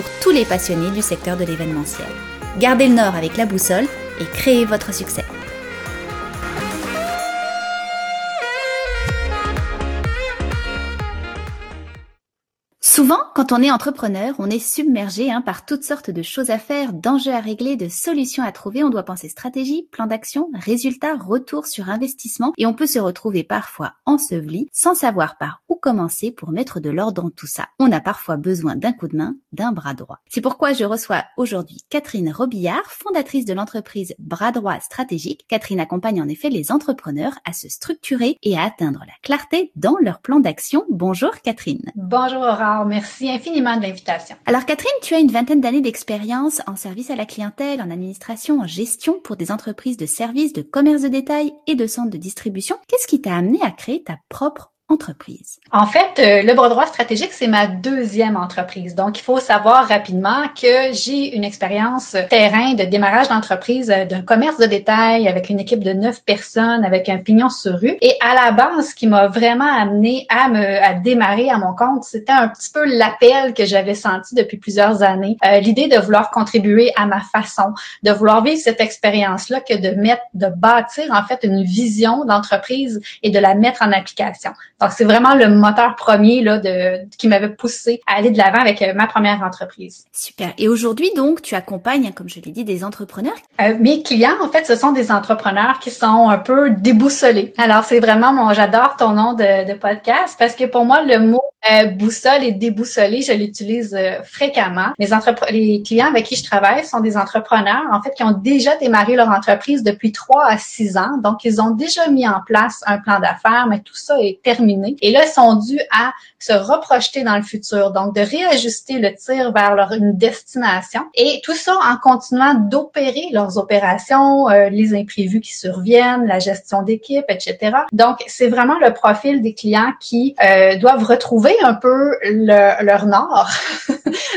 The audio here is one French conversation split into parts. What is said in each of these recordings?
pour tous les passionnés du secteur de l'événementiel. Gardez le nord avec la boussole et créez votre succès. Souvent, quand on est entrepreneur, on est submergé hein, par toutes sortes de choses à faire, d'enjeux à régler, de solutions à trouver. On doit penser stratégie, plan d'action, résultats, retour sur investissement et on peut se retrouver parfois enseveli sans savoir par où commencer pour mettre de l'ordre dans tout ça. On a parfois besoin d'un coup de main, d'un bras droit. C'est pourquoi je reçois aujourd'hui Catherine Robillard, fondatrice de l'entreprise Bras droit stratégique. Catherine accompagne en effet les entrepreneurs à se structurer et à atteindre la clarté dans leur plan d'action. Bonjour Catherine. Bonjour Aura merci infiniment de l'invitation. Alors Catherine, tu as une vingtaine d'années d'expérience en service à la clientèle, en administration, en gestion pour des entreprises de services, de commerce de détail et de centres de distribution. Qu'est-ce qui t'a amené à créer ta propre En fait, euh, le bras droit stratégique, c'est ma deuxième entreprise. Donc, il faut savoir rapidement que j'ai une expérience terrain de démarrage d'entreprise euh, d'un commerce de détail avec une équipe de neuf personnes, avec un pignon sur rue. Et à la base, ce qui m'a vraiment amené à me à démarrer à mon compte, c'était un petit peu l'appel que j'avais senti depuis plusieurs années. Euh, L'idée de vouloir contribuer à ma façon, de vouloir vivre cette expérience-là, que de mettre, de bâtir en fait une vision d'entreprise et de la mettre en application. Donc, c'est vraiment le moteur premier là, de, qui m'avait poussé à aller de l'avant avec euh, ma première entreprise. Super. Et aujourd'hui, donc, tu accompagnes, hein, comme je l'ai dit, des entrepreneurs? Euh, mes clients, en fait, ce sont des entrepreneurs qui sont un peu déboussolés. Alors, c'est vraiment mon, j'adore ton nom de, de, podcast parce que pour moi, le mot euh, boussole et déboussolé, je l'utilise euh, fréquemment. Les, les clients avec qui je travaille sont des entrepreneurs, en fait, qui ont déjà démarré leur entreprise depuis trois à six ans. Donc, ils ont déjà mis en place un plan d'affaires, mais tout ça est terminé et là, ils sont dus à se reprojeter dans le futur, donc de réajuster le tir vers leur une destination. Et tout ça en continuant d'opérer leurs opérations, euh, les imprévus qui surviennent, la gestion d'équipe, etc. Donc, c'est vraiment le profil des clients qui euh, doivent retrouver un peu leur nord,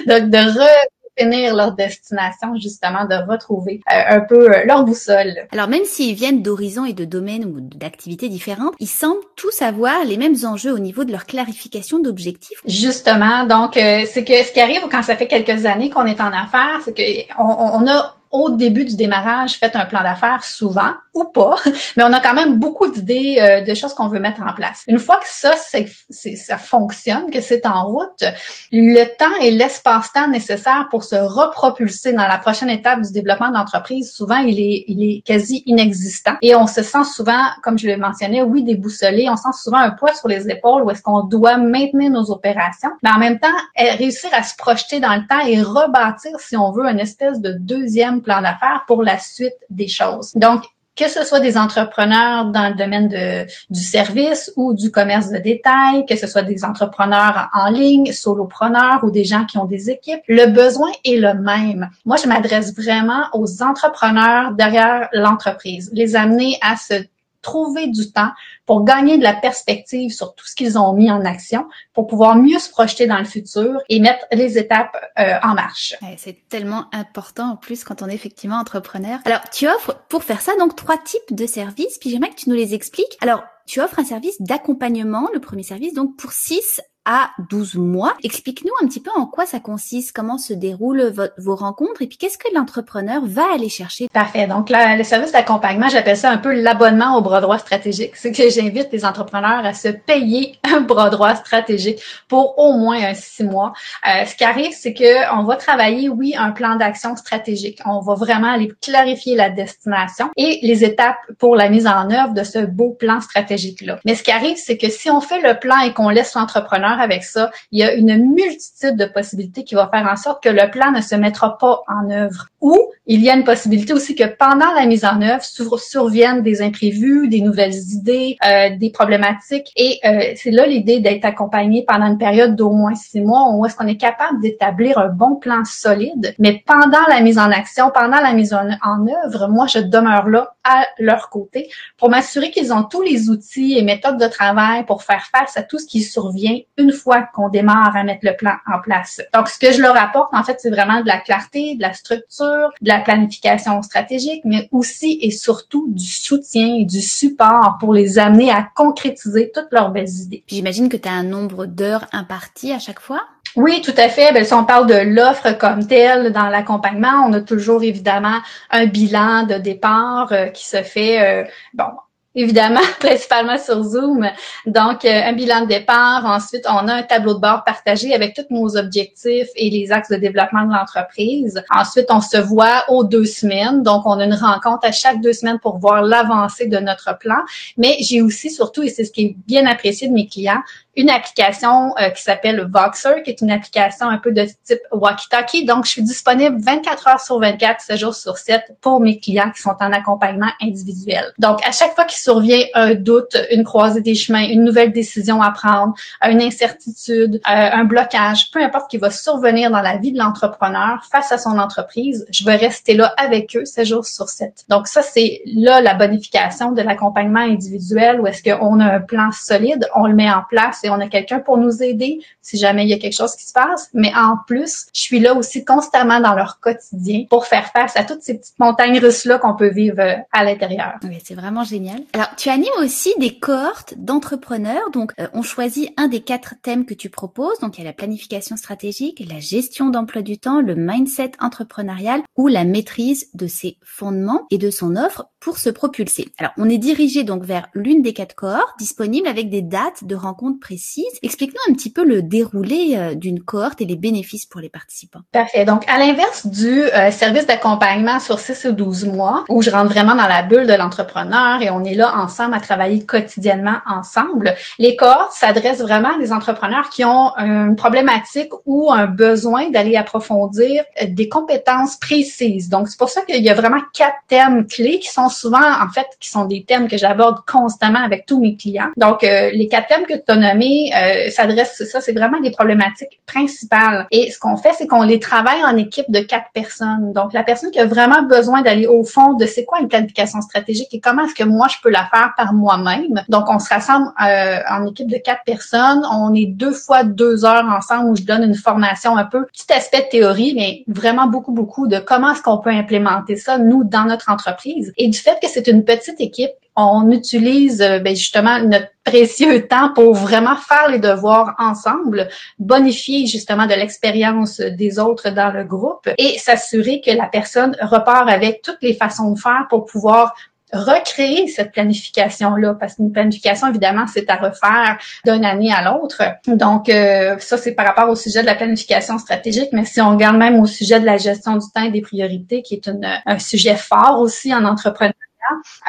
de re finir leur destination, justement, de retrouver euh, un peu euh, leur boussole. Alors même s'ils viennent d'horizons et de domaines ou d'activités différentes, ils semblent tous avoir les mêmes enjeux au niveau de leur clarification d'objectifs. Justement, donc euh, c'est que ce qui arrive quand ça fait quelques années qu'on est en affaires, c'est qu'on on a au début du démarrage fait un plan d'affaires souvent ou pas, mais on a quand même beaucoup d'idées euh, de choses qu'on veut mettre en place. Une fois que ça, c'est, ça fonctionne, que c'est en route, le temps et l'espace-temps nécessaire pour se repropulser dans la prochaine étape du développement d'entreprise, souvent, il est, il est quasi inexistant. Et on se sent souvent, comme je le mentionnais, oui, déboussolé, on sent souvent un poids sur les épaules où est-ce qu'on doit maintenir nos opérations, mais en même temps, eh, réussir à se projeter dans le temps et rebâtir, si on veut, une espèce de deuxième plan d'affaires pour la suite des choses. Donc, que ce soit des entrepreneurs dans le domaine de, du service ou du commerce de détail, que ce soit des entrepreneurs en ligne, solopreneurs ou des gens qui ont des équipes, le besoin est le même. Moi, je m'adresse vraiment aux entrepreneurs derrière l'entreprise, les amener à se trouver du temps pour gagner de la perspective sur tout ce qu'ils ont mis en action, pour pouvoir mieux se projeter dans le futur et mettre les étapes euh, en marche. c'est tellement important en plus quand on est effectivement entrepreneur. Alors, tu offres pour faire ça donc trois types de services, puis j'aimerais que tu nous les expliques. Alors, tu offres un service d'accompagnement, le premier service, donc pour 6 à 12 mois. Explique-nous un petit peu en quoi ça consiste, comment se déroulent vos rencontres et puis qu'est-ce que l'entrepreneur va aller chercher. Parfait. Donc, là, le service d'accompagnement, j'appelle ça un peu l'abonnement au bras droit stratégique. C'est que j'invite les entrepreneurs à se payer un bras droit stratégique pour au moins un six mois. Euh, ce qui arrive, c'est que on va travailler, oui, un plan d'action stratégique. On va vraiment aller clarifier la destination et les étapes pour la mise en œuvre de ce beau plan stratégique-là. Mais ce qui arrive, c'est que si on fait le plan et qu'on laisse l'entrepreneur entrepreneur avec ça, il y a une multitude de possibilités qui va faire en sorte que le plan ne se mettra pas en œuvre. Ou il y a une possibilité aussi que pendant la mise en œuvre surviennent des imprévus, des nouvelles idées, euh, des problématiques. Et euh, c'est là l'idée d'être accompagné pendant une période d'au moins six mois où est-ce qu'on est capable d'établir un bon plan solide. Mais pendant la mise en action, pendant la mise en, en œuvre, moi, je demeure là à leur côté pour m'assurer qu'ils ont tous les outils et méthodes de travail pour faire face à tout ce qui survient une fois qu'on démarre à mettre le plan en place. Donc, ce que je leur apporte, en fait, c'est vraiment de la clarté, de la structure, de la planification stratégique, mais aussi et surtout du soutien et du support pour les amener à concrétiser toutes leurs belles idées. J'imagine que tu as un nombre d'heures imparties à chaque fois? Oui, tout à fait. Ben, si on parle de l'offre comme telle dans l'accompagnement, on a toujours évidemment un bilan de départ euh, qui se fait euh, bon évidemment, principalement sur Zoom. Donc, euh, un bilan de départ. Ensuite, on a un tableau de bord partagé avec tous nos objectifs et les axes de développement de l'entreprise. Ensuite, on se voit aux deux semaines. Donc, on a une rencontre à chaque deux semaines pour voir l'avancée de notre plan. Mais j'ai aussi, surtout, et c'est ce qui est bien apprécié de mes clients, une application euh, qui s'appelle Voxer, qui est une application un peu de type walkie-talkie. Donc, je suis disponible 24 heures sur 24, 7 jours sur 7 pour mes clients qui sont en accompagnement individuel. Donc, à chaque fois qu'il survient un doute, une croisée des chemins, une nouvelle décision à prendre, une incertitude, euh, un blocage, peu importe qui va survenir dans la vie de l'entrepreneur face à son entreprise, je vais rester là avec eux 7 jours sur 7. Donc, ça, c'est là la bonification de l'accompagnement individuel où est-ce qu'on a un plan solide, on le met en place et on a quelqu'un pour nous aider si jamais il y a quelque chose qui se passe. Mais en plus, je suis là aussi constamment dans leur quotidien pour faire face à toutes ces petites montagnes russes-là qu'on peut vivre euh, à l'intérieur. Oui, c'est vraiment génial. Alors, tu animes aussi des cohortes d'entrepreneurs. Donc, euh, on choisit un des quatre thèmes que tu proposes. Donc, il y a la planification stratégique, la gestion d'emploi du temps, le mindset entrepreneurial ou la maîtrise de ses fondements et de son offre pour se propulser. Alors, on est dirigé donc vers l'une des quatre cohortes disponibles avec des dates de rencontres précises. Explique-nous un petit peu le déroulé euh, d'une cohorte et les bénéfices pour les participants. Parfait. Donc, à l'inverse du euh, service d'accompagnement sur 6 ou 12 mois, où je rentre vraiment dans la bulle de l'entrepreneur et on est là ensemble à travailler quotidiennement ensemble, les cohortes s'adressent vraiment à des entrepreneurs qui ont une problématique ou un besoin d'aller approfondir euh, des compétences précises. Donc, c'est pour ça qu'il y a vraiment quatre thèmes clés qui sont souvent, en fait, qui sont des thèmes que j'aborde constamment avec tous mes clients. Donc, euh, les quatre thèmes que tu as nommés euh, s'adressent, ça, c'est vraiment des problématiques principales. Et ce qu'on fait, c'est qu'on les travaille en équipe de quatre personnes. Donc, la personne qui a vraiment besoin d'aller au fond de c'est quoi une planification stratégique et comment est-ce que moi, je peux la faire par moi-même. Donc, on se rassemble euh, en équipe de quatre personnes. On est deux fois deux heures ensemble où je donne une formation un peu, petit aspect de théorie, mais vraiment beaucoup, beaucoup de comment est-ce qu'on peut implémenter ça, nous, dans notre entreprise. Et du fait que c'est une petite équipe, on utilise euh, ben, justement notre précieux temps pour vraiment faire les devoirs ensemble, bonifier justement de l'expérience des autres dans le groupe et s'assurer que la personne repart avec toutes les façons de faire pour pouvoir recréer cette planification-là, parce qu'une planification, évidemment, c'est à refaire d'une année à l'autre. Donc, euh, ça, c'est par rapport au sujet de la planification stratégique, mais si on regarde même au sujet de la gestion du temps et des priorités, qui est un sujet fort aussi en entrepreneuriat,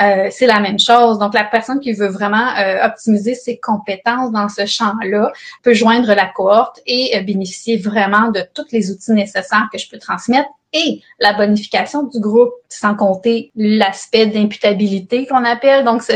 euh, c'est la même chose. Donc, la personne qui veut vraiment euh, optimiser ses compétences dans ce champ-là peut joindre la cohorte et euh, bénéficier vraiment de tous les outils nécessaires que je peux transmettre et la bonification du groupe, sans compter l'aspect d'imputabilité qu'on appelle. Donc, ça,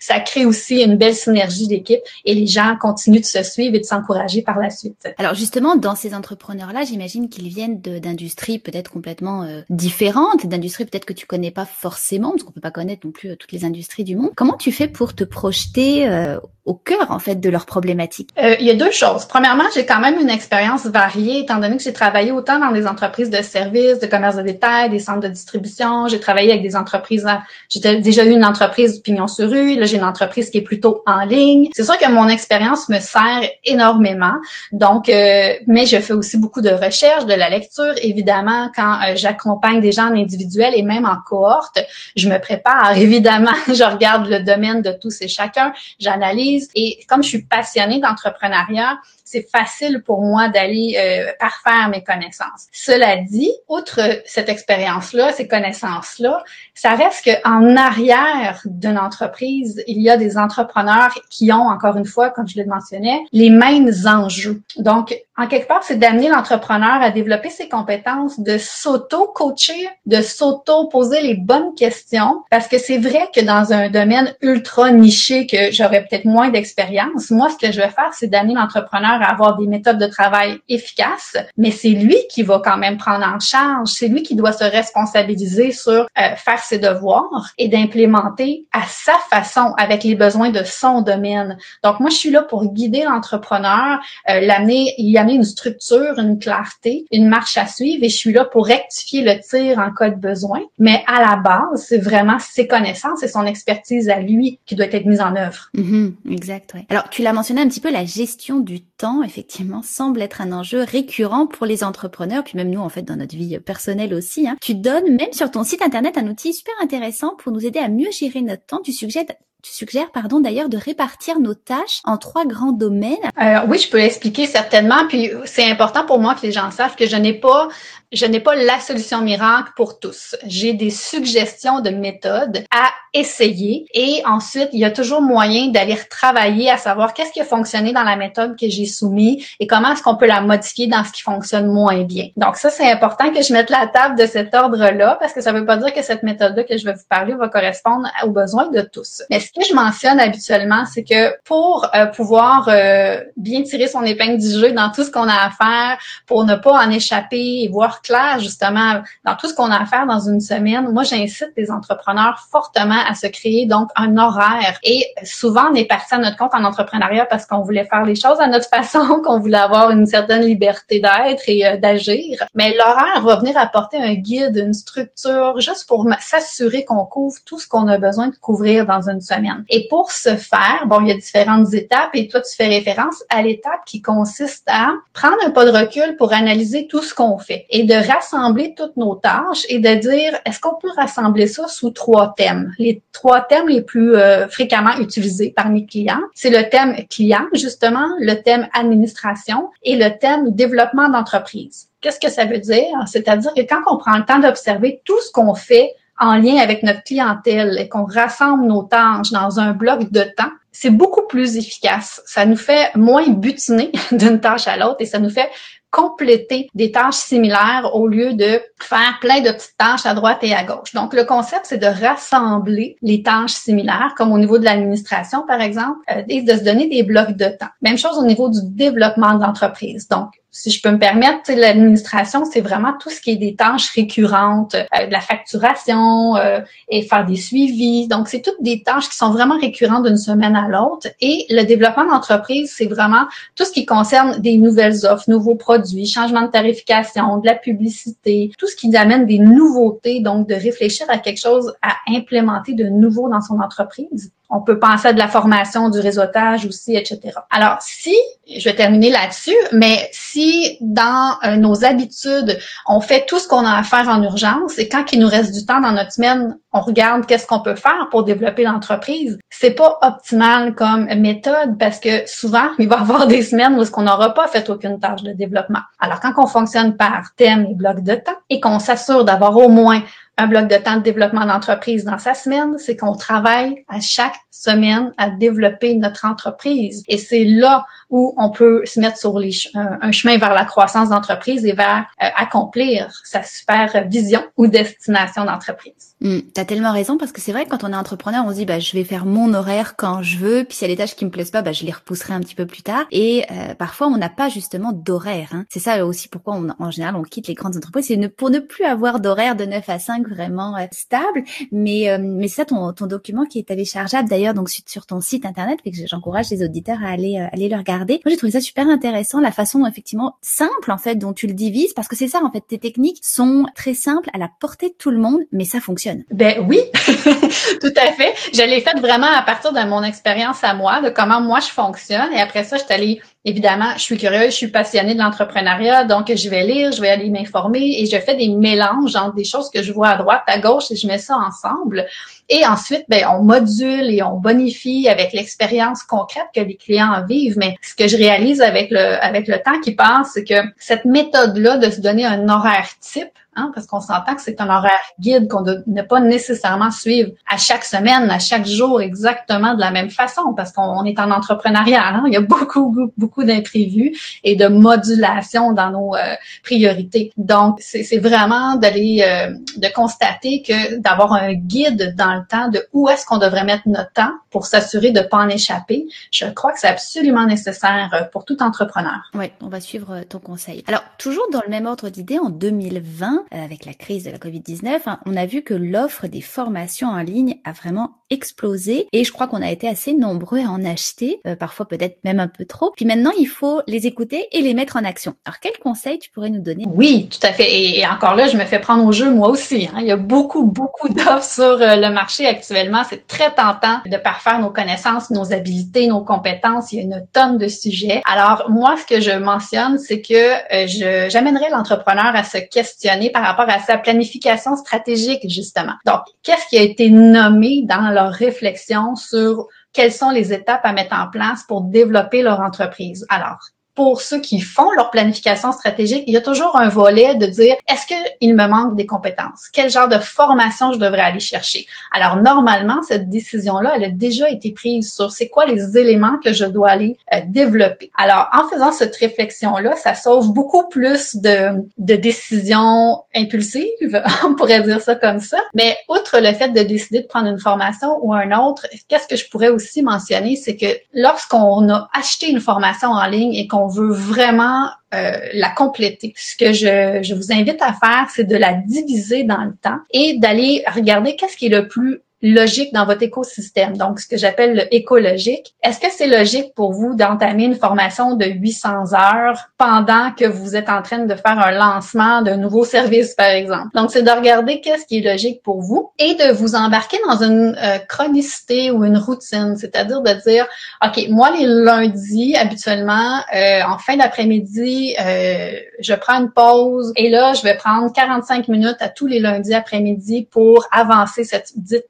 ça crée aussi une belle synergie d'équipe et les gens continuent de se suivre et de s'encourager par la suite. Alors justement, dans ces entrepreneurs-là, j'imagine qu'ils viennent d'industries peut-être complètement euh, différentes, d'industries peut-être que tu connais pas forcément, parce qu'on peut pas connaître non plus euh, toutes les industries du monde. Comment tu fais pour te projeter euh, au cœur en fait de leurs problématiques? Euh, Il y a deux choses. Premièrement, j'ai quand même une expérience variée étant donné que j'ai travaillé autant dans des entreprises de services, de commerce de détail, des centres de distribution. J'ai travaillé avec des entreprises. J'ai déjà eu une entreprise pignon sur rue. Là, j'ai une entreprise qui est plutôt en ligne. C'est sûr que mon expérience me sert énormément. Donc, euh, mais je fais aussi beaucoup de recherche, de la lecture. Évidemment, quand euh, j'accompagne des gens en individuel et même en cohorte, je me prépare. Évidemment, je regarde le domaine de tous et chacun. J'analyse. Et comme je suis passionnée d'entrepreneuriat, c'est facile pour moi d'aller euh, parfaire mes connaissances. Cela dit, outre cette expérience-là, ces connaissances-là, ça reste qu'en arrière d'une entreprise, il y a des entrepreneurs qui ont, encore une fois, comme je le mentionnais, les mêmes enjeux. Donc, en quelque part, c'est d'amener l'entrepreneur à développer ses compétences, de s'auto-coacher, de s'auto-poser les bonnes questions, parce que c'est vrai que dans un domaine ultra niché que j'aurais peut-être moins d'expérience, moi, ce que je vais faire, c'est d'amener l'entrepreneur avoir des méthodes de travail efficaces, mais c'est lui qui va quand même prendre en charge, c'est lui qui doit se responsabiliser sur euh, faire ses devoirs et d'implémenter à sa façon, avec les besoins de son domaine. Donc, moi, je suis là pour guider l'entrepreneur, euh, l'amener, y amener une structure, une clarté, une marche à suivre, et je suis là pour rectifier le tir en cas de besoin. Mais à la base, c'est vraiment ses connaissances et son expertise à lui qui doit être mise en œuvre. Mm-hmm, exact. Ouais. Alors, tu l'as mentionné un petit peu, la gestion du temps, effectivement, semble être un enjeu récurrent pour les entrepreneurs, puis même nous, en fait, dans notre vie personnelle aussi. Hein. Tu donnes même sur ton site internet un outil super intéressant pour nous aider à mieux gérer notre temps. Tu suggères tu suggères, pardon, d'ailleurs, de répartir nos tâches en trois grands domaines. Euh, oui, je peux l'expliquer certainement. Puis c'est important pour moi que les gens sachent que je n'ai pas je n'ai pas la solution miracle pour tous. J'ai des suggestions de méthodes à essayer et ensuite, il y a toujours moyen d'aller retravailler à savoir qu'est-ce qui a fonctionné dans la méthode que j'ai soumise et comment est-ce qu'on peut la modifier dans ce qui fonctionne moins bien. Donc ça, c'est important que je mette la table de cet ordre-là parce que ça ne veut pas dire que cette méthode-là que je vais vous parler va correspondre aux besoins de tous. Mais ce que je mentionne habituellement, c'est que pour euh, pouvoir euh, bien tirer son épingle du jeu dans tout ce qu'on a à faire, pour ne pas en échapper et voir clair justement dans tout ce qu'on a à faire dans une semaine, moi j'incite les entrepreneurs fortement à se créer donc un horaire. Et souvent on est parti à notre compte en entrepreneuriat parce qu'on voulait faire les choses à notre façon, qu'on voulait avoir une certaine liberté d'être et euh, d'agir. Mais l'horaire va venir apporter un guide, une structure, juste pour s'assurer qu'on couvre tout ce qu'on a besoin de couvrir dans une semaine. Et pour ce faire, bon, il y a différentes étapes et toi tu fais référence à l'étape qui consiste à prendre un pas de recul pour analyser tout ce qu'on fait de rassembler toutes nos tâches et de dire, est-ce qu'on peut rassembler ça sous trois thèmes? Les trois thèmes les plus euh, fréquemment utilisés par mes clients, c'est le thème client, justement, le thème administration et le thème développement d'entreprise. Qu'est-ce que ça veut dire? C'est-à-dire que quand on prend le temps d'observer tout ce qu'on fait en lien avec notre clientèle et qu'on rassemble nos tâches dans un bloc de temps, c'est beaucoup plus efficace. Ça nous fait moins butiner d'une tâche à l'autre et ça nous fait compléter des tâches similaires au lieu de faire plein de petites tâches à droite et à gauche. Donc, le concept, c'est de rassembler les tâches similaires, comme au niveau de l'administration, par exemple, euh, et de se donner des blocs de temps. Même chose au niveau du développement de l'entreprise. Donc, si je peux me permettre, l'administration, c'est vraiment tout ce qui est des tâches récurrentes, euh, de la facturation euh, et faire des suivis. Donc, c'est toutes des tâches qui sont vraiment récurrentes d'une semaine à l'autre. Et le développement d'entreprise, c'est vraiment tout ce qui concerne des nouvelles offres, nouveaux produits, changement de tarification, de la publicité, tout ce qui amène des nouveautés, donc de réfléchir à quelque chose à implémenter de nouveau dans son entreprise. On peut penser à de la formation, du réseautage aussi, etc. Alors, si, je vais terminer là-dessus, mais si dans euh, nos habitudes, on fait tout ce qu'on a à faire en urgence et quand il nous reste du temps dans notre semaine, on regarde qu'est-ce qu'on peut faire pour développer l'entreprise, c'est pas optimal comme méthode parce que souvent, il va y avoir des semaines où est-ce qu'on n'aura pas fait aucune tâche de développement. Alors, quand on fonctionne par thème et bloc de temps et qu'on s'assure d'avoir au moins un bloc de temps de développement d'entreprise dans sa semaine, c'est qu'on travaille à chaque semaine à développer notre entreprise. Et c'est là où on peut se mettre sur les, un chemin vers la croissance d'entreprise et vers euh, accomplir sa super vision ou destination d'entreprise. Mm, tu as tellement raison parce que c'est vrai que quand on est entrepreneur, on se dit bah je vais faire mon horaire quand je veux, puis s'il y a des tâches qui me plaisent pas, bah je les repousserai un petit peu plus tard. Et euh, parfois on n'a pas justement d'horaire. Hein. C'est ça aussi pourquoi on, en général on quitte les grandes entreprises, c'est pour ne plus avoir d'horaire de 9 à 5 vraiment euh, stable. Mais euh, mais ça ton, ton document qui est téléchargeable d'ailleurs donc sur, ton site internet, et que j'encourage les auditeurs à aller aller le regarder. Moi j'ai trouvé ça super intéressant la façon effectivement simple en fait dont tu le divises parce que c'est ça en fait tes techniques sont très simples à la portée de tout le monde, mais ça fonctionne. Ben oui, tout à fait. Je l'ai fait vraiment à partir de mon expérience à moi, de comment moi je fonctionne. Et après ça, je suis allée Évidemment, je suis curieuse, je suis passionnée de l'entrepreneuriat, donc je vais lire, je vais aller m'informer et je fais des mélanges entre des choses que je vois à droite, à gauche et je mets ça ensemble. Et ensuite, ben, on module et on bonifie avec l'expérience concrète que les clients vivent. Mais ce que je réalise avec le, avec le temps qui passe, c'est que cette méthode-là de se donner un horaire type, Hein, parce qu'on s'entend que c'est un horaire guide qu'on ne pas nécessairement suivre à chaque semaine, à chaque jour exactement de la même façon, parce qu'on est en entrepreneuriat. Hein. il y a beaucoup, beaucoup d'imprévus et de modulation dans nos euh, priorités. Donc, c'est vraiment d'aller, euh, de constater que d'avoir un guide dans le temps de où est-ce qu'on devrait mettre notre temps pour s'assurer de ne pas en échapper, je crois que c'est absolument nécessaire pour tout entrepreneur. Oui, on va suivre ton conseil. Alors, toujours dans le même ordre d'idée, en 2020, euh, avec la crise de la Covid-19, hein, on a vu que l'offre des formations en ligne a vraiment explosé et je crois qu'on a été assez nombreux à en acheter, euh, parfois peut-être même un peu trop. Puis maintenant, il faut les écouter et les mettre en action. Alors, quels conseils tu pourrais nous donner? Oui, tout à fait. Et, encore là, je me fais prendre au jeu moi aussi. Hein. Il y a beaucoup, beaucoup d'offres sur euh, le marché actuellement. C'est très tentant de parfaire nos connaissances, nos habilités, nos compétences. Il y a une tonne de sujets. Alors, moi, ce que je mentionne, c'est que je j'amènerai l'entrepreneur à se questionner par rapport à sa planification stratégique, justement. Donc, qu'est-ce qui a été nommé dans leur réflexion sur quelles sont les étapes à mettre en place pour développer leur entreprise? Alors, pour ceux qui font leur planification stratégique, il y a toujours un volet de dire est-ce qu'il me manque des compétences? Quel genre de formation je devrais aller chercher? Alors normalement, cette décision-là, elle a déjà été prise sur c'est quoi les éléments que je dois aller euh, développer. Alors en faisant cette réflexion-là, ça sauve beaucoup plus de, de décisions impulsives, on pourrait dire ça comme ça. Mais outre le fait de décider de prendre une formation ou un autre, qu'est-ce que je pourrais aussi mentionner, c'est que lorsqu'on a acheté une formation en ligne et qu'on on veut vraiment euh, la compléter. Ce que je, je vous invite à faire, c'est de la diviser dans le temps et d'aller regarder qu'est-ce qui est le plus logique dans votre écosystème, donc ce que j'appelle le écologique. Est-ce que c'est logique pour vous d'entamer une formation de 800 heures pendant que vous êtes en train de faire un lancement d'un nouveau service, par exemple? Donc, c'est de regarder qu'est-ce qui est logique pour vous et de vous embarquer dans une euh, chronicité ou une routine, c'est-à-dire de dire, OK, moi, les lundis, habituellement, euh, en fin d'après-midi, euh, je prends une pause et là, je vais prendre 45 minutes à tous les lundis après-midi pour avancer cette dite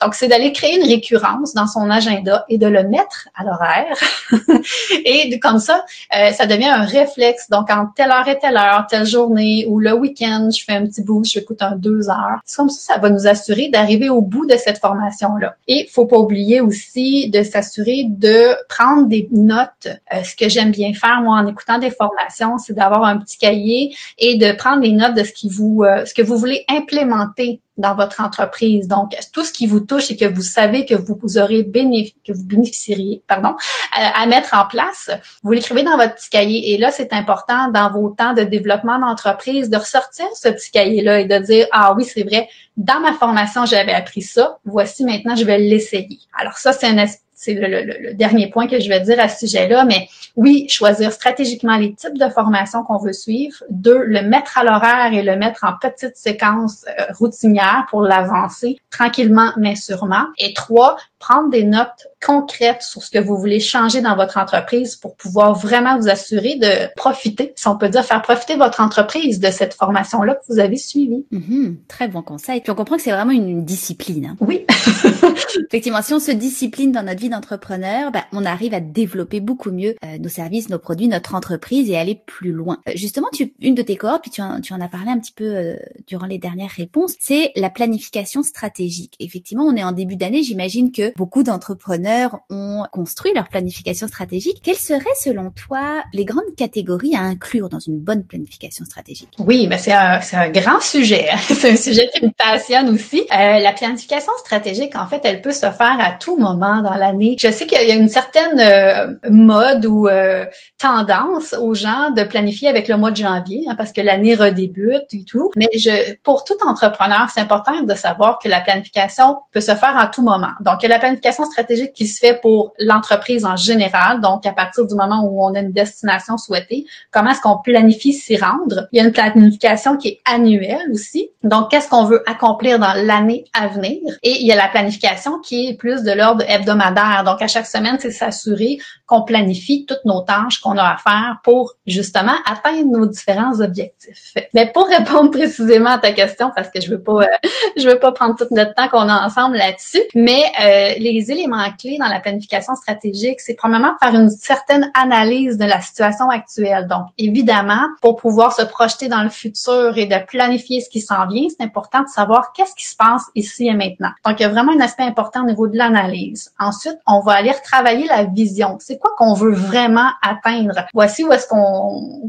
Donc, c'est d'aller créer une récurrence dans son agenda et de le mettre à l'horaire. et comme ça, euh, ça devient un réflexe. Donc, en telle heure et telle heure, telle journée ou le week-end, je fais un petit bout, je écoute un deux heures. C'est comme ça, ça va nous assurer d'arriver au bout de cette formation-là. Et faut pas oublier aussi de s'assurer de prendre des notes. Euh, ce que j'aime bien faire, moi, en écoutant des formations, c'est d'avoir un petit cahier et de prendre des notes de ce qui vous, euh, ce que vous voulez implémenter dans votre entreprise. Donc, tout ce qui vous touche et que vous savez que vous, aurez bénéfic que vous bénéficieriez, pardon, à, mettre en place, vous l'écrivez dans votre petit cahier. Et là, c'est important dans vos temps de développement d'entreprise de ressortir ce petit cahier-là et de dire, ah oui, c'est vrai, dans ma formation, j'avais appris ça. Voici maintenant, je vais l'essayer. Alors ça, c'est un c'est le, dernier point que je vais dire à ce sujet-là, mais oui, choisir stratégiquement les types de formations qu'on veut suivre. Deux, le mettre à l'horaire et le mettre en petites séquences euh, routinières pour l'avancer tranquillement mais sûrement. Et trois, prendre des notes concrètes sur ce que vous voulez changer dans votre entreprise pour pouvoir vraiment vous assurer de profiter, si on peut dire, faire profiter votre entreprise de cette formation-là que vous avez suivie. Mm-hmm. très bon conseil. Puis on comprend que c'est vraiment une, discipline. Hein. Oui. Effectivement, si on se discipline dans notre vie d'entrepreneur, ben, on arrive à développer beaucoup mieux euh, nos services, nos produits, notre entreprise et aller plus loin. Euh, justement, tu, une de tes cohortes, puis tu en, tu en as parlé un petit peu euh, durant les dernières réponses, c'est la planification stratégique. Effectivement, on est en début d'année, j'imagine que beaucoup d'entrepreneurs ont construit leur planification stratégique. Quelles seraient, selon toi, les grandes catégories à inclure dans une bonne planification stratégique? Oui, mais c'est un, un, grand sujet. c'est un sujet qui me passionne aussi. Euh, la planification stratégique, en fait, elle peut se faire à tout moment dans l'année. Je sais qu'il y a une certaine euh, mode ou euh, tendance aux gens de planifier avec le mois de janvier, hein, parce que l'année redébute et tout. Mais je, pour tout entrepreneur, c'est important de savoir que la planification peut se faire à tout moment. Donc, la planification stratégique qui se fait pour l'entreprise en général, donc à partir du moment où on a une destination souhaitée, comment est-ce qu'on planifie s'y rendre? Il y a une planification qui est annuelle aussi, donc qu'est-ce qu'on veut accomplir dans l'année à venir? Et il y a la planification qui est plus de l'ordre hebdomadaire, donc à chaque semaine, c'est s'assurer qu'on planifie toutes nos tâches qu'on a à faire pour justement atteindre nos différents objectifs. Mais pour répondre précisément à ta question, parce que je veux pas, euh, je veux pas prendre tout notre temps qu'on a ensemble là-dessus, mais euh, les éléments clés dans la planification stratégique, c'est probablement faire une certaine analyse de la situation actuelle. Donc, évidemment, pour pouvoir se projeter dans le futur et de planifier ce qui s'en vient, c'est important de savoir qu'est-ce qui se passe ici et maintenant. Donc, il y a vraiment un aspect important au niveau de l'analyse. Ensuite, on va aller retravailler la vision. C'est quoi qu'on veut vraiment atteindre? Voici où est-ce qu'on,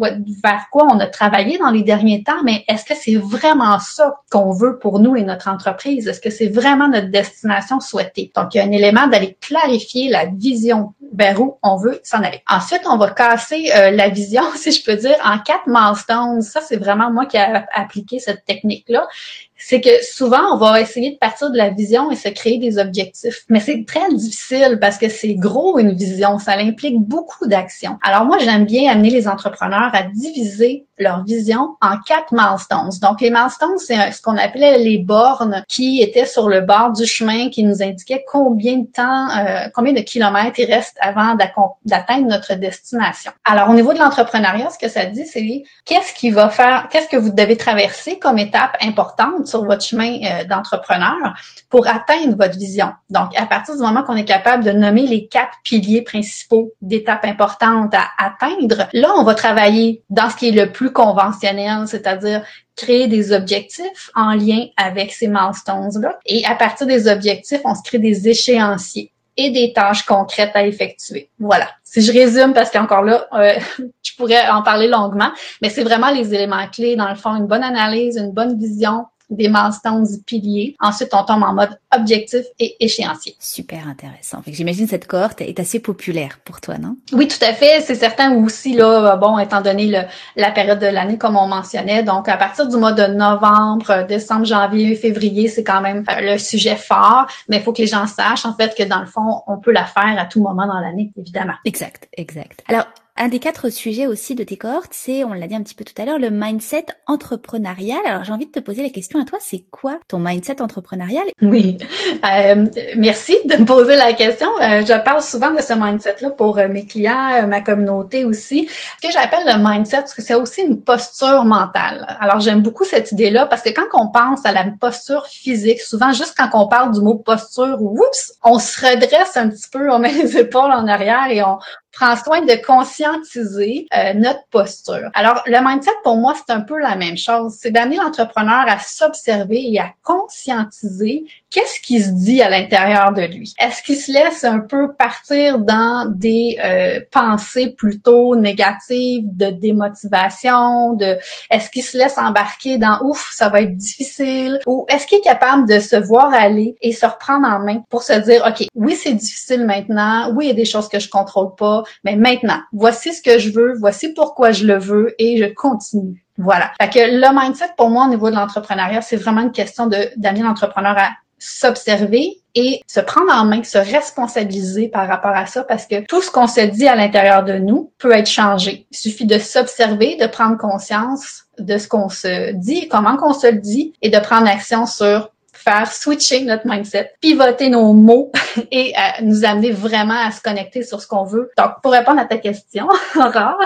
vers quoi on a travaillé dans les derniers temps, mais est-ce que c'est vraiment ça qu'on veut pour nous et notre entreprise? Est-ce que c'est vraiment notre destination souhaitée? Il y a un élément d'aller clarifier la vision vers où on veut s'en aller. Ensuite, on va casser euh, la vision, si je peux dire, en quatre milestones. Ça, c'est vraiment moi qui ai appliqué cette technique-là c'est que souvent, on va essayer de partir de la vision et se créer des objectifs. Mais c'est très difficile parce que c'est gros une vision. Ça implique beaucoup d'actions. Alors moi, j'aime bien amener les entrepreneurs à diviser leur vision en quatre milestones. Donc, les milestones, c'est ce qu'on appelait les bornes qui étaient sur le bord du chemin, qui nous indiquaient combien de temps, euh, combien de kilomètres il reste avant d'atteindre notre destination. Alors, au niveau de l'entrepreneuriat, ce que ça dit, c'est qu'est-ce qui va faire, qu'est-ce que vous devez traverser comme étape importante sur votre chemin euh, d'entrepreneur pour atteindre votre vision. Donc, à partir du moment qu'on est capable de nommer les quatre piliers principaux d'étapes importantes à atteindre, là, on va travailler dans ce qui est le plus conventionnel, c'est-à-dire créer des objectifs en lien avec ces milestones-là. Et à partir des objectifs, on se crée des échéanciers et des tâches concrètes à effectuer. Voilà. Si je résume, parce qu'encore là, euh, je pourrais en parler longuement, mais c'est vraiment les éléments clés, dans le fond, une bonne analyse, une bonne vision, des milestones piliers. Ensuite, on tombe en mode objectif et échéancier. Super intéressant. J'imagine cette cohorte est assez populaire pour toi, non? Oui, tout à fait. C'est certain aussi, là, bon, étant donné le, la période de l'année, comme on mentionnait, donc à partir du mois de novembre, décembre, janvier, février, c'est quand même euh, le sujet fort, mais il faut que les gens sachent, en fait, que dans le fond, on peut la faire à tout moment dans l'année, évidemment. Exact, exact. Alors, un des quatre sujets aussi de tes cohortes, c'est, on l'a dit un petit peu tout à l'heure, le mindset entrepreneurial. Alors j'ai envie de te poser la question à toi, c'est quoi ton mindset entrepreneurial? Oui, euh, merci de me poser la question. Euh, je parle souvent de ce mindset-là pour euh, mes clients, ma communauté aussi. Ce que j'appelle le mindset, parce que c'est aussi une posture mentale. Alors j'aime beaucoup cette idée-là parce que quand on pense à la posture physique, souvent juste quand on parle du mot posture, oups, on se redresse un petit peu, on met les épaules en arrière et on, prend soin de conscientiser euh, notre posture. Alors, le mindset, pour moi, c'est un peu la même chose. C'est d'amener l'entrepreneur à s'observer et à conscientiser qu'est-ce qui se dit à l'intérieur de lui. Est-ce qu'il se laisse un peu partir dans des euh, pensées plutôt négatives, de démotivation, de est-ce qu'il se laisse embarquer dans ouf, ça va être difficile, ou est-ce qu'il est capable de se voir aller et se reprendre en main pour se dire, OK, oui, c'est difficile maintenant, oui, il y a des choses que je contrôle pas, mais maintenant, voici ce que je veux, voici pourquoi je le veux et je continue. Voilà. Fait que le mindset pour moi au niveau de l'entrepreneuriat, c'est vraiment une question de d'amener l'entrepreneur à s'observer et se prendre en main, se responsabiliser par rapport à ça parce que tout ce qu'on se dit à l'intérieur de nous peut être changé. Il suffit de s'observer, de prendre conscience de ce qu'on se dit, comment qu'on se le dit et de prendre action sur faire switcher notre mindset, pivoter nos mots et euh, nous amener vraiment à se connecter sur ce qu'on veut. Donc, pour répondre à ta question, Aurore,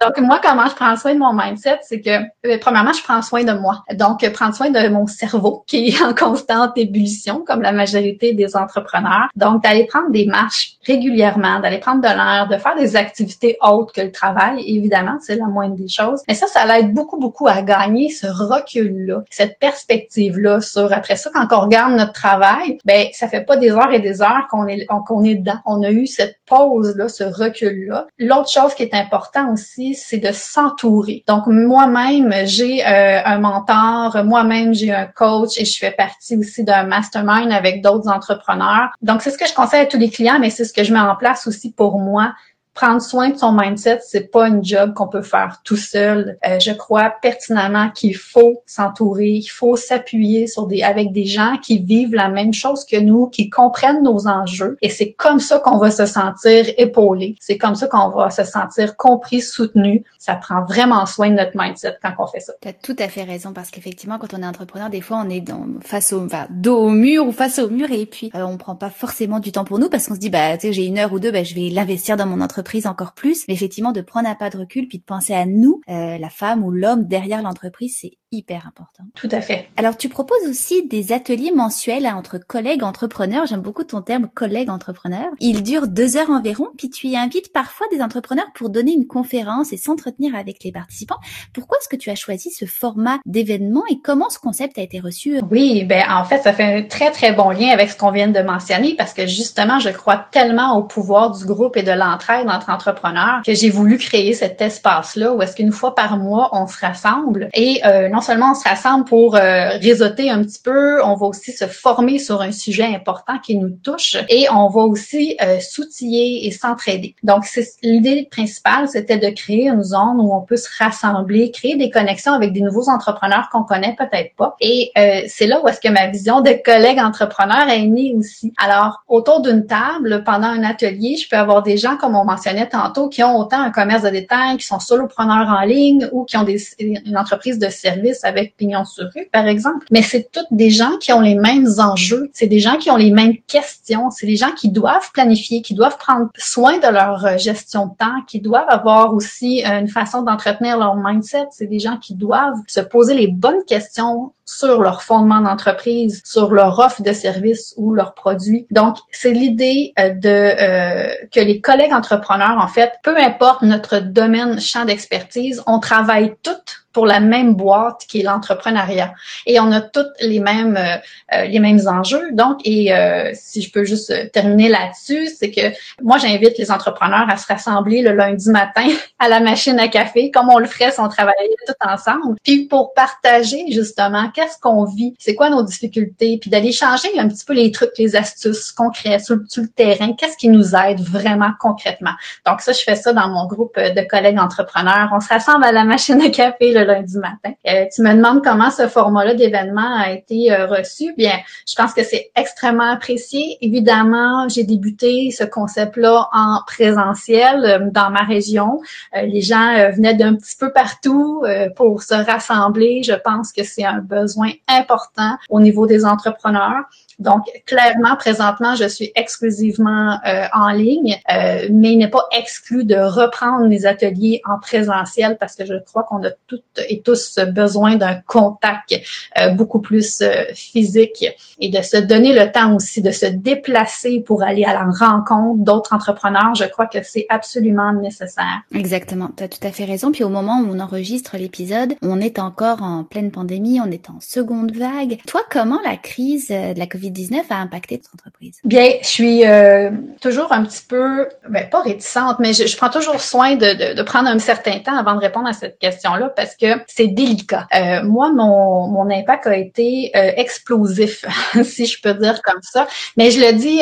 donc moi, comment je prends soin de mon mindset, c'est que, euh, premièrement, je prends soin de moi. Donc, prendre soin de mon cerveau qui est en constante ébullition, comme la majorité des entrepreneurs. Donc, d'aller prendre des marches régulièrement, d'aller prendre de l'air, de faire des activités autres que le travail, évidemment, c'est la moindre des choses. Mais ça, ça l'aide beaucoup, beaucoup à gagner ce recul-là, cette perspective-là sur après ça, quand on regarde notre travail, ben ça fait pas des heures et des heures qu'on est qu'on est dedans. On a eu cette pause là, ce recul là. L'autre chose qui est important aussi, c'est de s'entourer. Donc moi-même, j'ai euh, un mentor, moi-même j'ai un coach et je fais partie aussi d'un mastermind avec d'autres entrepreneurs. Donc c'est ce que je conseille à tous les clients, mais c'est ce que je mets en place aussi pour moi prendre soin de son mindset, c'est pas une job qu'on peut faire tout seul. Euh, je crois pertinemment qu'il faut s'entourer, il faut s'appuyer sur des avec des gens qui vivent la même chose que nous, qui comprennent nos enjeux. Et c'est comme ça qu'on va se sentir épaulé. C'est comme ça qu'on va se sentir compris, soutenu. Ça prend vraiment soin de notre mindset quand on fait ça. Tu as tout à fait raison parce qu'effectivement, quand on est entrepreneur, des fois, on est dans, face au, enfin, dos au mur ou face au mur et puis euh, on prend pas forcément du temps pour nous parce qu'on se dit, bah, tu sais, j'ai une heure ou deux, bah, je vais l'investir dans mon entreprise encore plus. Mais effectivement, de prendre un pas de recul puis de penser à nous, euh, la femme ou l'homme derrière l'entreprise, c'est hyper important. Tout à fait. Alors, tu proposes aussi des ateliers mensuels entre collègues entrepreneurs. J'aime beaucoup ton terme collègue entrepreneur. Ils durent deux heures environ, puis tu y invites parfois des entrepreneurs pour donner une conférence et s'entretenir avec les participants. Pourquoi est-ce que tu as choisi ce format d'événement et comment ce concept a été reçu? Oui, ben en fait, ça fait un très très bon lien avec ce qu'on vient de mentionner parce que justement, je crois tellement au pouvoir du groupe et de l'entraide entre entrepreneurs que j'ai voulu créer cet espace-là où est-ce qu'une fois par mois, on se rassemble et euh, non seulement on se rassemble pour euh, un petit peu, on va aussi se former sur un sujet important qui nous touche et on va aussi euh, s'outiller et s'entraider. Donc, l'idée principale, c'était de créer une zone où on peut se rassembler, créer des connexions avec des nouveaux entrepreneurs qu'on connaît peut-être pas. Et euh, c'est là où est-ce que ma vision de collègue entrepreneur est née aussi. Alors, autour d'une table, pendant un atelier, je peux avoir des gens, comme on mentionnait tantôt, qui ont autant un commerce de détail, qui sont solopreneurs en ligne ou qui ont une entreprise de service avec pignon sur rue, par exemple. Mais c'est toutes des gens qui ont les mêmes enjeux. C'est des gens qui ont les mêmes questions. C'est des gens qui doivent planifier, qui doivent prendre soin de leur euh, gestion de temps, qui doivent avoir aussi euh, une façon d'entretenir leur mindset. C'est des gens qui doivent se poser les bonnes questions sur leur fondement d'entreprise, sur leur offre de services ou leurs produits. Donc, c'est l'idée euh, de que les collègues entrepreneurs, en fait, peu importe notre domaine, champ d'expertise, on travaille toutes pour la même boîte qui est l'entrepreneuriat. Et on a toutes les mêmes euh, euh, les mêmes enjeux. Donc, et euh, si je peux juste terminer là-dessus, c'est que moi j'invite les entrepreneurs à se rassembler le lundi matin à la machine à café, comme on le ferait si on travaillait tout ensemble, puis pour partager justement qu'est-ce qu'on vit, c'est quoi nos difficultés, puis d'aller changer un petit peu les trucs, les astuces concrètes sur, le terrain, qu'est-ce qui nous aide vraiment concrètement? Donc ça, je fais ça dans mon groupe de collègues entrepreneurs. On se rassemble à la machine à café le lundi matin. Euh, tu me demandes comment ce format-là d'événement a été euh, reçu. Bien, je pense que c'est extrêmement apprécié. Évidemment, j'ai débuté ce concept-là en présentiel euh, dans ma région. les gens venaient d'un petit peu partout pour se rassembler. Je pense que c'est un besoin important au niveau des entrepreneurs. Donc, clairement, présentement, je suis exclusivement euh, en ligne, euh, mais il n'est pas exclu de reprendre les ateliers en présentiel parce que je crois qu'on a toutes et tous besoin d'un contact euh, beaucoup plus physique et de se donner le temps aussi de se déplacer pour aller à la rencontre d'autres entrepreneurs. Je crois que c'est absolument nécessaire. Exactement, tu as tout à fait raison. Puis au moment où on enregistre l'épisode, on est encore en pleine pandémie, on est en seconde vague. Toi, comment la crise de la COVID 19 a impacté ton entreprise? Bien, je suis euh, toujours un petit peu, ben, pas réticente, mais je, prends toujours soin de, de, prendre un certain temps avant de répondre à cette question-là parce que c'est délicat. Euh, moi, mon, mon impact a été euh, explosif, si je peux dire comme ça. Mais je le dis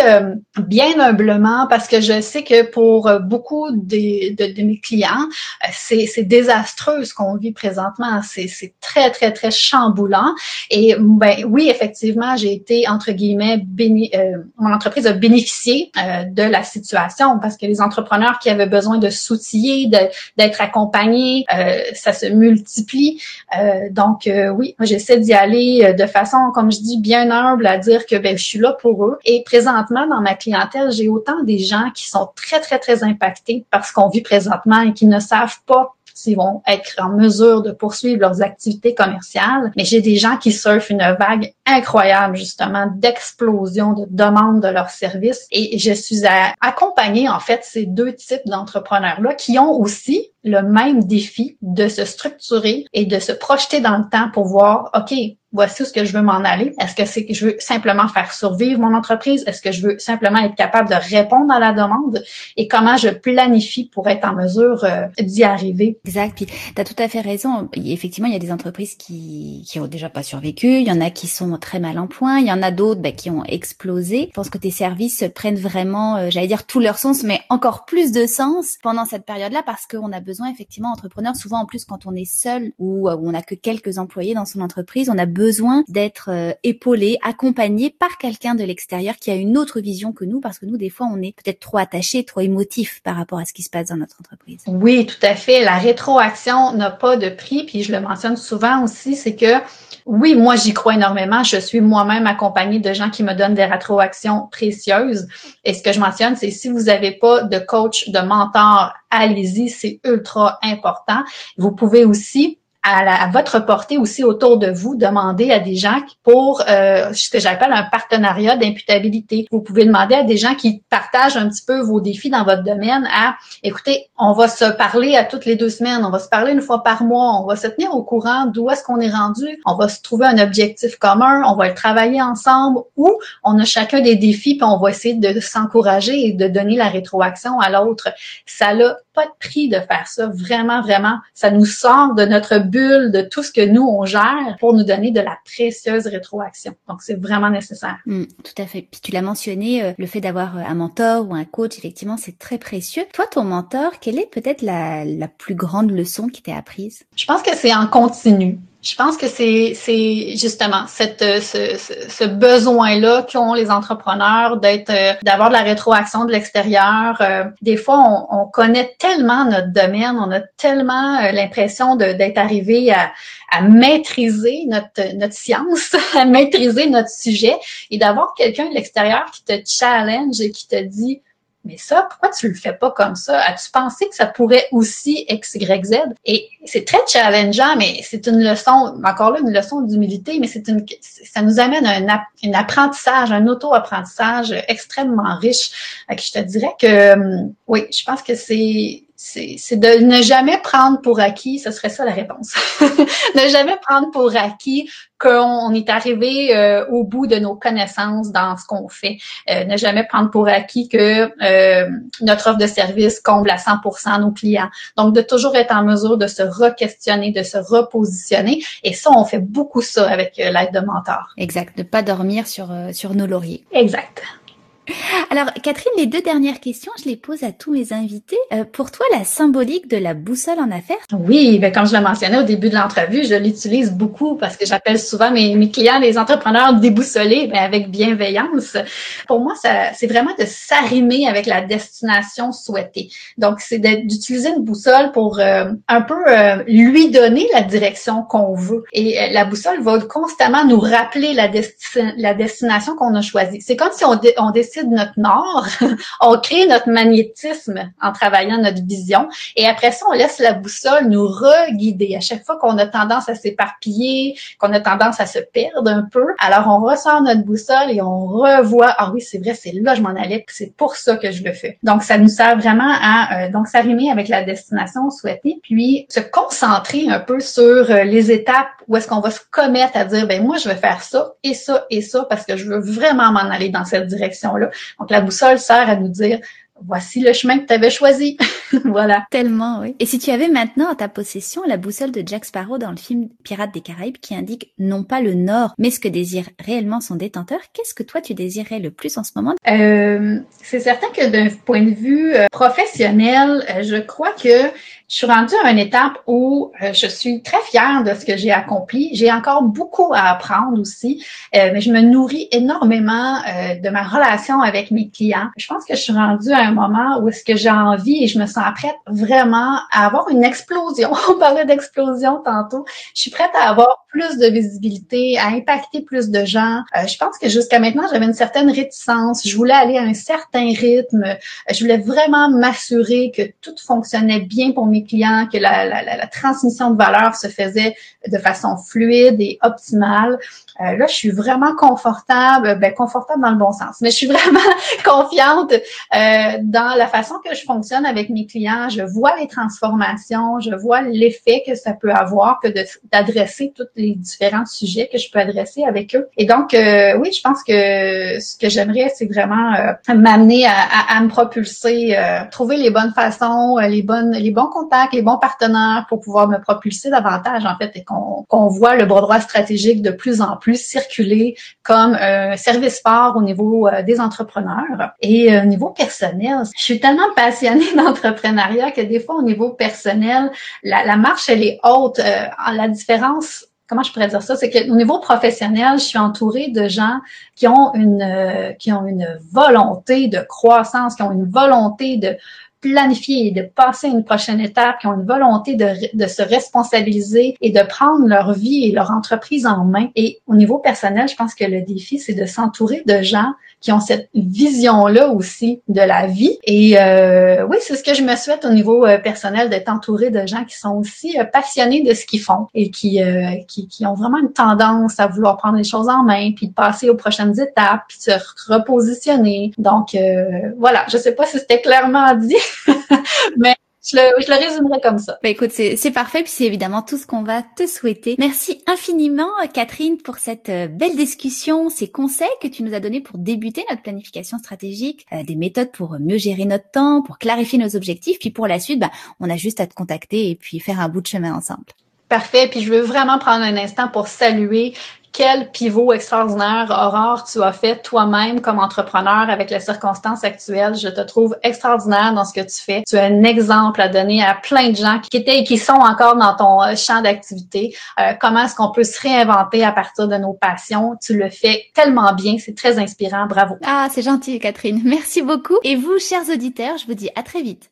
bien humblement parce que je sais que pour beaucoup de, de, mes clients, c'est désastreux ce qu'on vit présentement. C'est très, très, très chamboulant. Et ben oui, effectivement, j'ai été entre guillemets, euh, mon entreprise a bénéficié euh, de la situation parce que les entrepreneurs qui avaient besoin de s'outiller, d'être accompagnés, euh, ça se multiplie. donc oui, j'essaie d'y aller de façon, comme je dis, bien humble à dire que ben, je suis là pour eux. Et présentement, dans ma clientèle, j'ai autant des gens qui sont très, très, très impactés par ce qu'on vit présentement et qui ne savent pas s'ils vont être en mesure de poursuivre leurs activités commerciales. Mais j'ai des gens qui surfent une vague incroyable, justement, d'explosion de demandes de leurs services. Et je suis accompagnée, en fait, ces deux types d'entrepreneurs-là qui ont aussi le même défi de se structurer et de se projeter dans le temps pour voir, OK, voici ce que je veux m'en aller. Est-ce que c'est que je veux simplement faire survivre mon entreprise? Est-ce que je veux simplement être capable de répondre à la demande? Et comment je planifie pour être en mesure euh, d'y arriver? Exact. Puis tu as tout à fait raison. Effectivement, il y a des entreprises qui, qui ont déjà pas survécu. Il y en a qui sont très mal en point. Il y en a d'autres ben, qui ont explosé. Je pense que tes services prennent vraiment, euh, j'allais dire tout leur sens, mais encore plus de sens pendant cette période-là parce qu'on a besoin effectivement entrepreneurs. Souvent en plus quand on est seul ou euh, on n'a que quelques employés dans son entreprise, on a besoin d'être euh, épaulé, accompagné par quelqu'un de l'extérieur qui a une autre vision que nous parce que nous des fois on est peut-être trop attaché, trop émotif par rapport à ce qui se passe dans notre entreprise. Oui, tout à fait. La rétroaction n'a pas de prix. Puis je le mentionne souvent aussi, c'est que oui, moi j'y crois énormément. Je suis moi-même accompagnée de gens qui me donnent des rétroactions précieuses. Et ce que je mentionne, c'est si vous n'avez pas de coach, de mentor, allez-y, c'est ultra important. Vous pouvez aussi à, votre portée aussi autour de vous, demander à des gens pour euh, ce que j'appelle un partenariat d'imputabilité. Vous pouvez demander à des gens qui partagent un petit peu vos défis dans votre domaine à, écoutez, on va se parler à toutes les deux semaines, on va se parler une fois par mois, on va se tenir au courant d'où est-ce qu'on est rendu, on va se trouver un objectif commun, on va le travailler ensemble ou on a chacun des défis puis on va essayer de s'encourager et de donner la rétroaction à l'autre. Ça n'a pas de prix de faire ça, vraiment, vraiment. Ça nous sort de notre bulle, de tout ce que nous, on gère pour nous donner de la précieuse rétroaction. Donc, c'est vraiment nécessaire. Mm, tout à fait. Puis tu l'as mentionné, euh, le fait d'avoir euh, un mentor ou un coach, effectivement, c'est très précieux. Toi, ton mentor, quelle est peut-être la, la plus grande leçon qui t'est apprise? Je pense que c'est en continu. Je pense que c'est justement cette ce, ce, besoin-là qu'ont les entrepreneurs d'être euh, d'avoir de la rétroaction de l'extérieur. Euh, des fois, on, on, connaît tellement notre domaine, on a tellement euh, l'impression d'être arrivé à, à maîtriser notre notre science, à maîtriser notre sujet, et d'avoir quelqu'un de l'extérieur qui te challenge et qui te dit mais ça, pourquoi tu le fais pas comme ça? As-tu pensé que ça pourrait aussi X, Y, Z? Et c'est très challengeant, mais c'est une leçon, encore là, une leçon d'humilité, mais c'est une, ça nous amène un, un apprentissage, un auto-apprentissage extrêmement riche. Je te dirais que, hum, oui, je pense que c'est, c'est de ne jamais prendre pour acquis, ce serait ça la réponse. ne jamais prendre pour acquis qu'on est arrivé euh, au bout de nos connaissances dans ce qu'on fait. Euh, ne jamais prendre pour acquis que euh, notre offre de service comble à 100% nos clients. Donc, de toujours être en mesure de se re-questionner, de se repositionner. Et ça, on fait beaucoup ça avec l'aide de mentors. Exact. De pas dormir sur, sur nos lauriers. Exact. Alors, Catherine, les deux dernières questions, je les pose à tous mes invités. Euh, pour toi, la symbolique de la boussole en affaires? Oui, ben, comme je le mentionnais au début de l'entrevue, je l'utilise beaucoup parce que j'appelle souvent mes, mes, clients les entrepreneurs déboussolés, ben, avec bienveillance. Pour moi, c'est vraiment de s'arrimer avec la destination souhaitée. Donc, c'est d'utiliser une boussole pour euh, un peu euh, lui donner la direction qu'on veut. Et la boussole va constamment nous rappeler la, la destination qu'on a choisie. C'est comme si on, on décide de notre nord, on crée notre magnétisme en travaillant notre vision. Et après ça, on laisse la boussole nous reguider. À chaque fois qu'on a tendance à s'éparpiller, qu'on a tendance à se perdre un peu, alors on ressort notre boussole et on revoit, ah oui, c'est vrai, c'est là que je m'en allais, c'est pour ça que je le fais. Donc, ça nous sert vraiment à euh, donc s'arrimer avec la destination souhaitée, puis se concentrer un peu sur euh, les étapes où est-ce qu'on va se commettre à dire, ben moi, je vais faire ça et ça et ça parce que je veux vraiment m'en aller dans cette direction-là donc, la boussole sert à nous dire, voici le chemin que tu avais choisi. voilà. Tellement, oui. Et si tu avais maintenant à ta possession la boussole de Jack Sparrow dans le film Pirates des Caraïbes qui indique non pas le nord, mais ce que désire réellement son détenteur, qu'est-ce que toi tu désirais le plus en ce moment? Euh, c'est certain que d'un point de vue euh, professionnel, euh, je crois que je suis rendue à une étape où euh, je suis très fière de ce que j'ai accompli. J'ai encore beaucoup à apprendre aussi, euh, mais je me nourris énormément euh, de ma relation avec mes clients. Je pense que je suis rendue à un moment où est-ce que j'ai envie et je me sens prête vraiment à avoir une explosion. On parlait d'explosion tantôt. Je suis prête à avoir plus de visibilité, à impacter plus de gens. je pense que jusqu'à maintenant, j'avais une certaine réticence. Je voulais aller à un certain rythme. Je voulais vraiment m'assurer que tout fonctionnait bien pour mes clients, que la, la, la, transmission de valeur se faisait de façon fluide et optimale. Euh, là, je suis vraiment confortable, ben, confortable dans le bon sens, mais je suis vraiment confiante euh, dans la façon que je fonctionne avec mes clients. Je vois les transformations, je vois l'effet que ça peut avoir que d'adresser toutes les différents sujets que je peux adresser avec eux. Et donc, euh, oui, je pense que ce que j'aimerais, c'est vraiment euh, m'amener à, à, me propulser, euh, trouver les bonnes façons, les bonnes, les bons contacts, les bons partenaires pour pouvoir me propulser davantage, en fait, et qu'on voit le bras droit stratégique de plus en plus circuler comme un service fort au niveau des entrepreneurs. Et au niveau personnel, je suis tellement passionnée d'entrepreneuriat que des fois, au niveau personnel, la, la marche, elle est haute. la différence comment je pourrais dire ça, c'est qu'au niveau professionnel, je suis entourée de gens qui ont une euh, qui ont une volonté de croissance, qui ont une volonté de planifier, de passer à une prochaine étape, qui ont une volonté de, de se responsabiliser et de prendre leur vie et leur entreprise en main. Et au niveau personnel, je pense que le défi, c'est de s'entourer de gens qui ont cette vision-là aussi de la vie. Et euh, oui, c'est ce que je me souhaite au niveau euh, personnel, d'être entouré de gens qui sont aussi euh, passionnés de ce qu'ils font et qui, qui, qui, ont vraiment une tendance à vouloir prendre les choses en main, puis de passer aux prochaines étapes, puis se repositionner. Donc voilà, je sais pas si c'était clairement dit, mais je le, je le résumerai comme ça. Bah écoute, c'est parfait, puis c'est évidemment tout ce qu'on va te souhaiter. Merci infiniment, Catherine, pour cette euh, belle discussion, ces conseils que tu nous as donnés pour débuter notre planification stratégique, euh, des méthodes pour mieux gérer notre temps, pour clarifier nos objectifs, puis pour la suite, bah, on a juste à te contacter et puis faire un bout de chemin ensemble. Parfait. Puis je veux vraiment prendre un instant pour saluer quel pivot extraordinaire, Aurore, tu as fait toi-même comme entrepreneur avec les circonstances actuelles. Je te trouve extraordinaire dans ce que tu fais. Tu es un exemple à donner à plein de gens qui étaient et qui sont encore dans ton euh, champ d'activité. Euh, comment est-ce qu'on peut se réinventer à partir de nos passions? Tu le fais tellement bien. C'est très inspirant. Bravo. Ah, c'est gentil, Catherine. Merci beaucoup. Et vous, chers auditeurs, je vous dis à très vite.